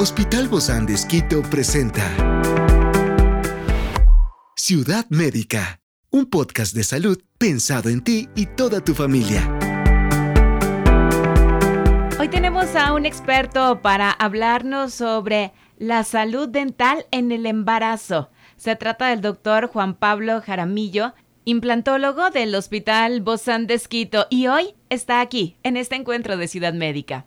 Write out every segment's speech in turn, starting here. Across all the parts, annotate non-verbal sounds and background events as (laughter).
Hospital Bozán de Esquito presenta Ciudad Médica, un podcast de salud pensado en ti y toda tu familia. Hoy tenemos a un experto para hablarnos sobre la salud dental en el embarazo. Se trata del doctor Juan Pablo Jaramillo, implantólogo del Hospital Bozán de Esquito, y hoy está aquí, en este encuentro de Ciudad Médica.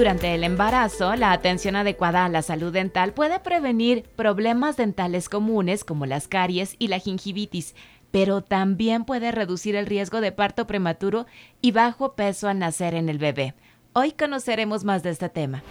Durante el embarazo, la atención adecuada a la salud dental puede prevenir problemas dentales comunes como las caries y la gingivitis, pero también puede reducir el riesgo de parto prematuro y bajo peso al nacer en el bebé. Hoy conoceremos más de este tema.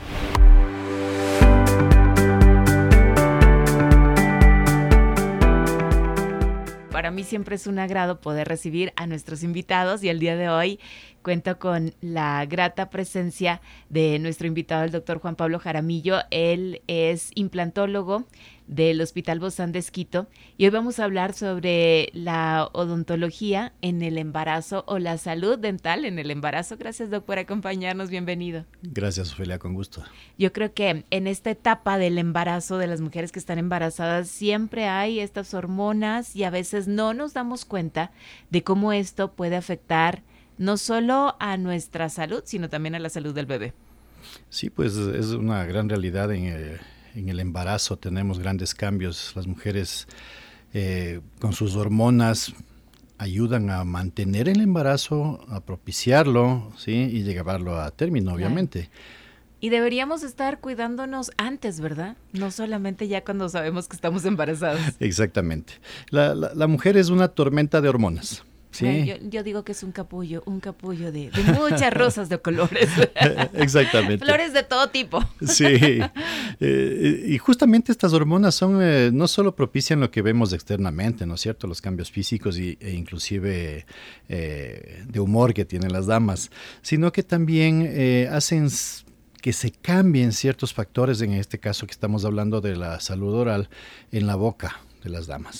Para mí siempre es un agrado poder recibir a nuestros invitados y el día de hoy cuento con la grata presencia de nuestro invitado, el doctor Juan Pablo Jaramillo. Él es implantólogo del Hospital Bozán de Esquito y hoy vamos a hablar sobre la odontología en el embarazo o la salud dental en el embarazo. Gracias, doctor, por acompañarnos. Bienvenido. Gracias, Ofelia, con gusto. Yo creo que en esta etapa del embarazo de las mujeres que están embarazadas siempre hay estas hormonas y a veces no nos damos cuenta de cómo esto puede afectar no solo a nuestra salud, sino también a la salud del bebé. Sí, pues es una gran realidad en... Eh, en el embarazo tenemos grandes cambios. Las mujeres eh, con sus hormonas ayudan a mantener el embarazo, a propiciarlo, ¿sí? Y llevarlo a término, obviamente. Y deberíamos estar cuidándonos antes, ¿verdad? No solamente ya cuando sabemos que estamos embarazados. (laughs) Exactamente. la mujer es una tormenta de hormonas. Sí. Yo, digo que es un capullo, un capullo de, muchas rosas de colores. (laughs) Exactamente. Flores de todo tipo. Sí. (laughs) Eh, y justamente estas hormonas son, eh, no solo propician lo que vemos externamente, ¿no es cierto? Los cambios físicos y, e inclusive eh, de humor que tienen las damas, sino que también hacen que se cambien ciertos factores, en este caso que estamos hablando de la salud oral, en la boca de las damas.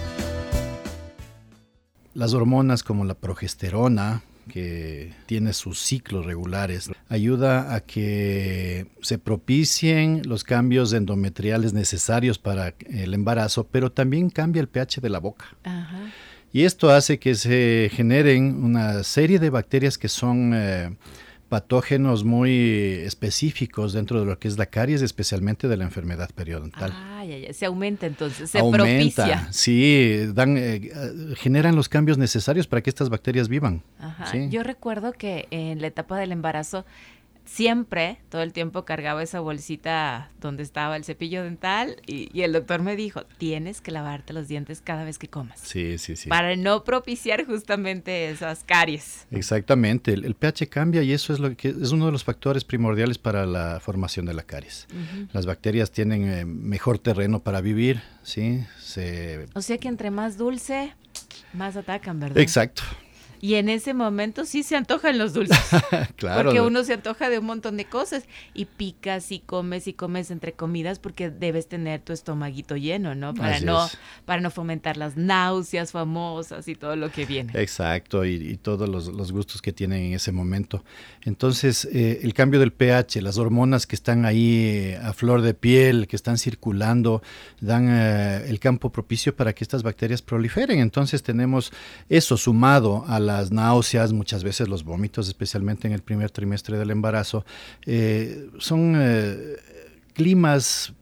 Las hormonas como la progesterona, que tiene sus ciclos regulares, ayuda a que se propicien los cambios endometriales necesarios para el embarazo, pero también cambia el pH de la boca. Y esto hace que se generen una serie de bacterias que son eh, patógenos muy específicos dentro de lo que es la caries, especialmente de la enfermedad periodontal. Ah, ya, ya. se aumenta entonces, se aumenta, propicia. Sí, dan, eh, generan los cambios necesarios para que estas bacterias vivan. Ajá. Yo recuerdo que en la etapa del embarazo siempre, todo el tiempo cargaba esa bolsita donde estaba el cepillo dental y, el doctor me dijo, tienes que lavarte los dientes cada vez que comas. Sí, sí, sí. Para no propiciar justamente esas caries. Exactamente, el, pH cambia y eso es lo que es uno de los factores primordiales para la formación de la caries. Las bacterias tienen eh, mejor terreno para vivir, ¿sí? Se... O sea que entre más dulce, más atacan, ¿verdad? Exacto. Y en ese momento sí se antojan los dulces. (laughs) claro. Porque uno se antoja de un montón de cosas y picas y comes y comes entre comidas porque debes tener tu estomaguito lleno, ¿no? Para no para no fomentar las náuseas famosas y todo lo que viene. Exacto, y, todos los, gustos que tienen en ese momento. Entonces, eh, el cambio del pH, las hormonas que están ahí eh, a flor de piel, que están circulando, dan eh, el campo propicio para que estas bacterias proliferen. Entonces, tenemos eso sumado a la las náuseas, muchas veces los vómitos, especialmente en el primer trimestre del embarazo, eh, son eh, climas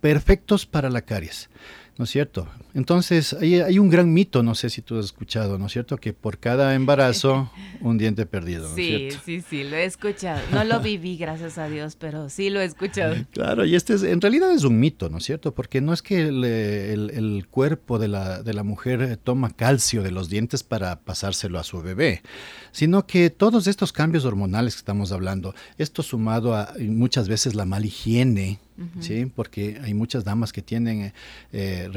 perfectos para la caries. ¿No es cierto? Entonces, hay, hay, un gran mito, no sé si tú has escuchado, ¿no es cierto? Que por cada embarazo, (laughs) un diente perdido, ¿no Sí, sí, sí, lo he escuchado. No lo viví, gracias a Dios, pero sí lo he escuchado. (laughs) Claro, y este es, en realidad es un mito, ¿no es cierto? Porque no es que el, el, cuerpo de la, de la mujer toma calcio de los dientes para pasárselo a su bebé, sino que todos estos cambios hormonales que estamos hablando, esto sumado a muchas veces la mala higiene, ¿sí? Porque hay muchas damas que tienen eh,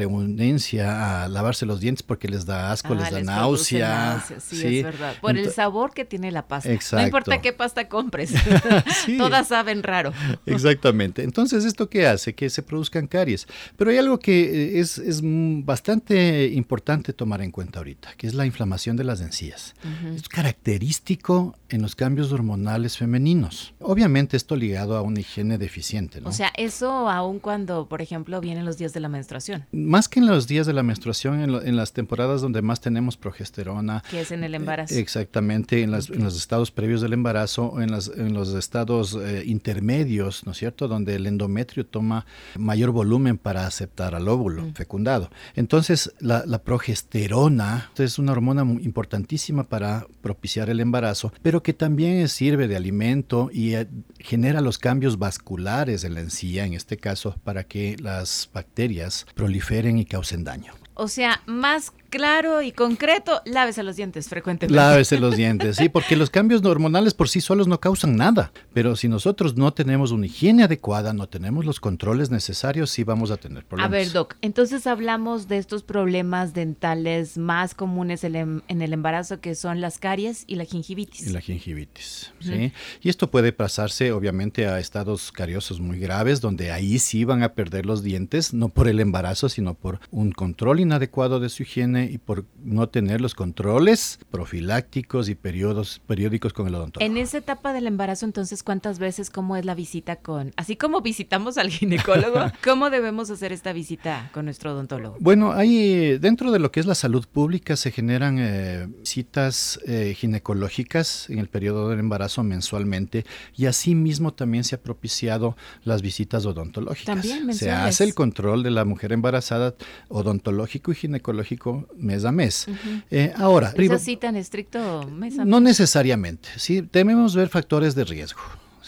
a lavarse los dientes porque les da asco, les da náusea. Sí, es verdad. Por el sabor que tiene la pasta. No importa qué pasta compres, (laughs) (laughs) todas saben raro. Exactamente. Entonces, ¿esto qué hace? Que se produzcan caries. Pero hay algo que eh, es, es bastante importante tomar en cuenta ahorita, que es la inflamación de las encías. Es característico en los cambios hormonales femeninos. Obviamente esto ligado a una higiene deficiente, ¿no? O sea, eso aún cuando, por ejemplo, vienen los días de la menstruación. Más que en los días de la menstruación, en, las temporadas donde más tenemos progesterona. Que es en el embarazo. exactamente, en, los estados previos del embarazo, en, en los estados eh, intermedios, ¿no es cierto? Donde el endometrio toma mayor volumen para aceptar al óvulo mm. fecundado. Entonces, la, progesterona es una hormona importantísima para propiciar el embarazo, pero que también sirve de alimento y eh, genera los cambios vasculares en la encía en este caso, para que las bacterias proliferen y causen daño. O sea, más claro y concreto, lávese los dientes frecuentemente. Lávese los (laughs) dientes, sí, porque los cambios hormonales por sí solos no causan nada, pero si nosotros no tenemos una higiene adecuada, no tenemos los controles necesarios, sí vamos a tener problemas. A ver, Doc, entonces hablamos de estos problemas dentales más comunes em, en el embarazo, que son las caries y la gingivitis. Y la gingivitis, sí. Y esto puede pasarse, obviamente, a estados cariosos muy graves, donde ahí sí van a perder los dientes, no por el embarazo, sino por un control inadecuado de su higiene y por no tener los controles profilácticos y periodos, periódicos con el odontólogo. En esa etapa del embarazo, entonces, ¿cuántas veces, cómo es la visita con, así como visitamos al ginecólogo, (laughs) cómo debemos hacer esta visita con nuestro odontólogo? Bueno, ahí dentro de lo que es la salud pública se generan eh, citas eh, ginecológicas en el periodo del embarazo mensualmente y asimismo también se ha propiciado las visitas odontológicas. También Se hace el control de la mujer embarazada odontológico y ginecológico mes a mes. Eh, ahora, ¿Es así tan estricto mes a mes? No necesariamente, sí, debemos ver factores de riesgo.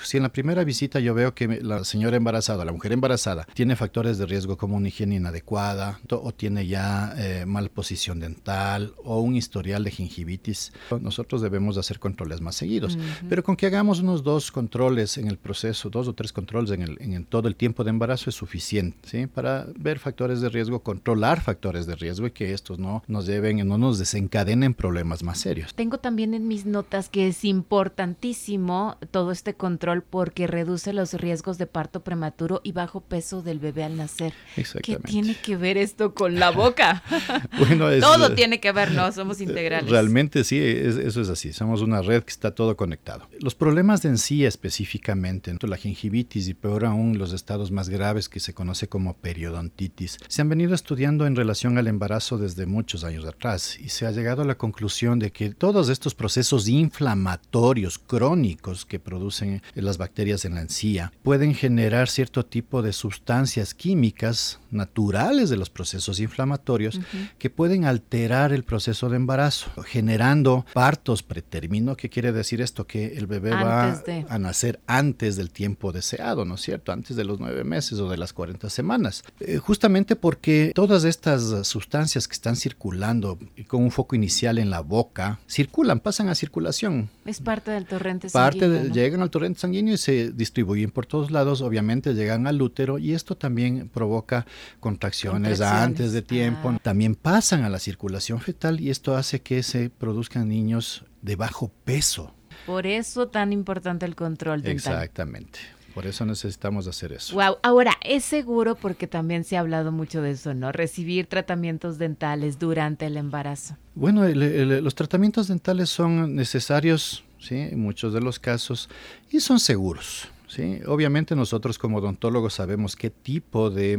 Si en la primera visita yo veo que la señora embarazada, la mujer embarazada, tiene factores de riesgo como una higiene inadecuada o tiene ya eh, mal posición dental o un historial de gingivitis, nosotros debemos hacer controles más seguidos. Pero con que hagamos unos dos controles en el proceso, dos o tres controles en, el, en todo el tiempo de embarazo es suficiente ¿sí? para ver factores de riesgo, controlar factores de riesgo y que estos no nos deben, no nos desencadenen problemas más serios. Tengo también en mis notas que es importantísimo todo este control porque reduce los riesgos de parto prematuro y bajo peso del bebé al nacer. ¿Qué tiene que ver esto con la boca? (laughs) bueno, todo eh, tiene que ver, ¿no? Somos integrales. Realmente sí, eso es así. Somos una red que está todo conectado. Los problemas de encía específicamente, la gingivitis y peor aún los estados más graves que se conoce como periodontitis, se han venido estudiando en relación al embarazo desde muchos años atrás y se ha llegado a la conclusión de que todos estos procesos inflamatorios crónicos que producen las bacterias en la encía, pueden generar cierto tipo de sustancias químicas naturales de los procesos inflamatorios que pueden alterar el proceso de embarazo, generando partos pretérmino. ¿Qué quiere decir esto? Que el bebé va a nacer antes del tiempo deseado, ¿no es cierto? Antes de los nueve meses o de las 40 semanas. Eh, justamente porque todas estas sustancias que están circulando con un foco inicial en la boca, circulan, pasan a circulación. Es parte del torrente sanguíneo. Parte llegan al torrente sanguíneo y se distribuyen por todos lados, obviamente llegan al útero y esto también provoca contracciones, antes de tiempo, ah. también pasan a la circulación fetal y esto hace que se produzcan niños de bajo peso. Por eso tan importante el control dental. Exactamente. Por eso necesitamos hacer eso. Wow. Ahora, es seguro porque también se ha hablado mucho de eso, ¿no? Recibir tratamientos dentales durante el embarazo. Bueno, los tratamientos dentales son necesarios ¿sí? en muchos de los casos, y son seguros. ¿sí? Obviamente nosotros como odontólogos sabemos qué tipo de,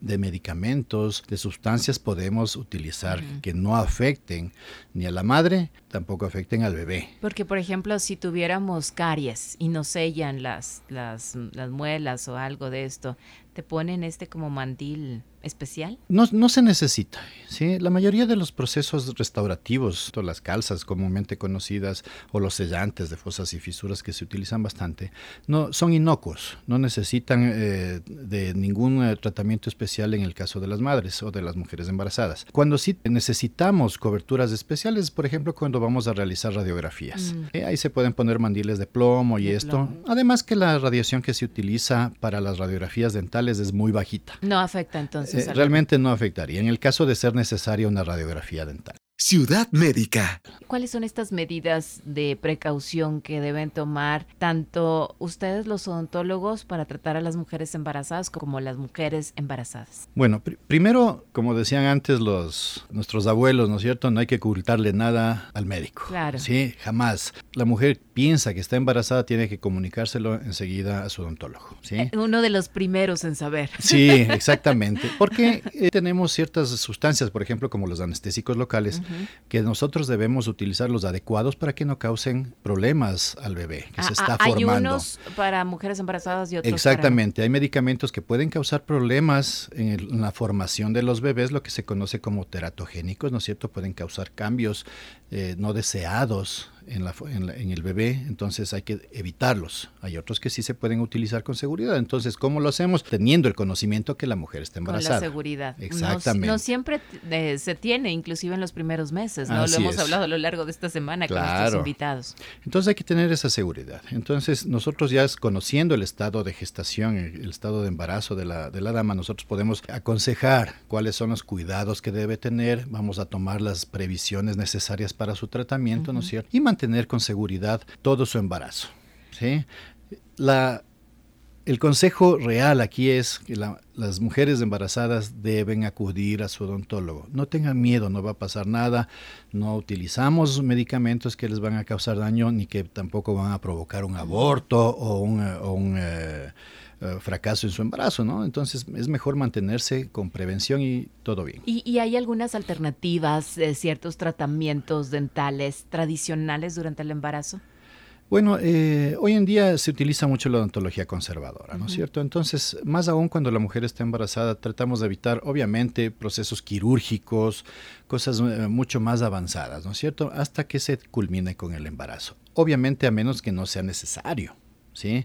de medicamentos, de sustancias podemos utilizar que no afecten ni a la madre, tampoco afecten al bebé. Porque, por ejemplo, si tuviéramos caries y nos sellan las, las, las muelas o algo de esto, te ponen este como mandil especial? No, no se necesita. ¿sí? La mayoría de los procesos restaurativos, las calzas comúnmente conocidas o los sellantes de fosas y fisuras que se utilizan bastante, no, son inocuos, no necesitan eh, de ningún eh, tratamiento especial en el caso de las madres o de las mujeres embarazadas. Cuando sí necesitamos coberturas especiales, por ejemplo, cuando vamos a realizar radiografías, mm. eh, ahí se pueden poner mandiles de plomo y esto. Además que la radiación que se utiliza para las radiografías dentales es muy bajita. No afecta entonces. Eh, realmente no afectaría en el caso de ser necesaria una radiografía dental. Ciudad Médica. ¿Cuáles son estas medidas de precaución que deben tomar tanto ustedes los odontólogos para tratar a las mujeres embarazadas como las mujeres embarazadas? Bueno, primero, como decían antes los nuestros abuelos, ¿no es cierto? No hay que ocultarle nada al médico. Claro. Sí, jamás. La mujer piensa que está embarazada tiene que comunicárselo enseguida a su odontólogo, ¿sí? Eh, uno de los primeros en saber. Sí, (laughs) exactamente. Porque eh, tenemos ciertas sustancias, por ejemplo, como los anestésicos locales que nosotros debemos utilizar los adecuados para que no causen problemas al bebé que se ah, está formando. Hay unos para mujeres embarazadas y otros Exactamente, hay medicamentos que pueden causar problemas en, la formación de los bebés, lo que se conoce como teratogénicos, ¿no es cierto? Pueden causar cambios eh, no deseados en, la, en, el bebé, entonces hay que evitarlos. Hay otros que sí se pueden utilizar con seguridad. Entonces, ¿cómo lo hacemos? Teniendo el conocimiento que la mujer está embarazada. Con la seguridad. Exactamente. No, siempre eh, se tiene, inclusive en los primeros meses, ¿no? lo hemos hablado a lo largo de esta semana con nuestros invitados. Entonces hay que tener esa seguridad. Entonces, nosotros ya conociendo el estado de gestación, el estado de embarazo de la, de la dama, nosotros podemos aconsejar cuáles son los cuidados que debe tener, vamos a tomar las previsiones necesarias para su tratamiento, ¿no es cierto? Y tener con seguridad todo su embarazo. el consejo real aquí es que las mujeres embarazadas deben acudir a su odontólogo. No tengan miedo, no va a pasar nada. No utilizamos medicamentos que les van a causar daño ni que tampoco van a provocar un aborto o un, eh, eh, fracaso en su embarazo, ¿no? Entonces es mejor mantenerse con prevención y todo bien. ¿Y, hay algunas alternativas, de ciertos tratamientos dentales tradicionales durante el embarazo? Bueno, eh, hoy en día se utiliza mucho la odontología conservadora, ¿no es cierto? Entonces, más aún cuando la mujer está embarazada, tratamos de evitar, obviamente, procesos quirúrgicos, cosas eh, mucho más avanzadas, ¿no es cierto? Hasta que se culmine con el embarazo. Obviamente, a menos que no sea necesario, ¿sí?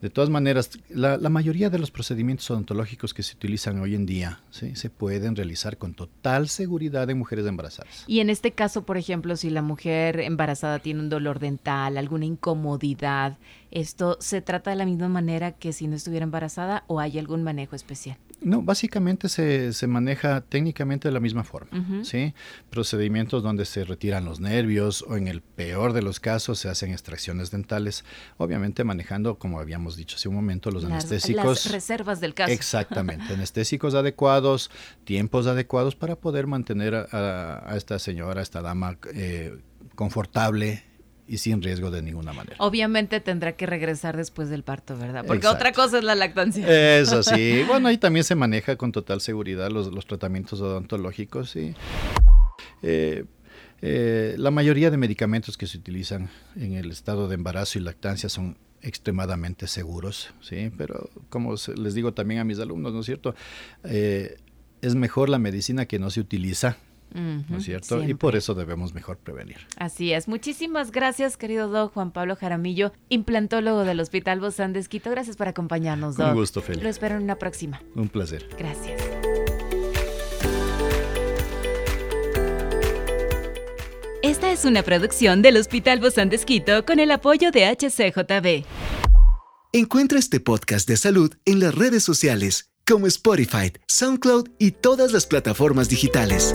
De todas maneras, la, mayoría de los procedimientos odontológicos que se utilizan hoy en día ¿sí? se pueden realizar con total seguridad en mujeres embarazadas. Y en este caso, por ejemplo, si la mujer embarazada tiene un dolor dental, alguna incomodidad, ¿esto se trata de la misma manera que si no estuviera embarazada o hay algún manejo especial? No, básicamente se, se maneja técnicamente de la misma forma, ¿sí? Procedimientos donde se retiran los nervios o en el peor de los casos se hacen extracciones dentales, obviamente manejando, como habíamos dicho hace un momento, los anestésicos. Las reservas del caso. Exactamente, anestésicos adecuados, tiempos adecuados para poder mantener a, esta señora, a esta dama eh, confortable y sin riesgo de ninguna manera. Obviamente tendrá que regresar después del parto, ¿verdad? Porque otra cosa es la lactancia. Eso sí. (laughs) bueno, ahí también se maneja con total seguridad los, los tratamientos odontológicos, sí. Eh, eh, la mayoría de medicamentos que se utilizan en el estado de embarazo y lactancia son extremadamente seguros, ¿sí? Pero como les digo también a mis alumnos, ¿no es cierto? Eh, es mejor la medicina que no se utiliza ¿no es cierto? Y por eso debemos mejor prevenir. Así es. Muchísimas gracias, querido Doc Juan Pablo Jaramillo, implantólogo del Hospital Bozán de Esquito. Gracias por acompañarnos, Doc. Un gusto, Felipe. Lo espero en una próxima. Un placer. Gracias. Esta es una producción del Hospital Bozán de Esquito con el apoyo de HCJB. Encuentra este podcast de salud en las redes sociales como Spotify, SoundCloud y todas las plataformas digitales.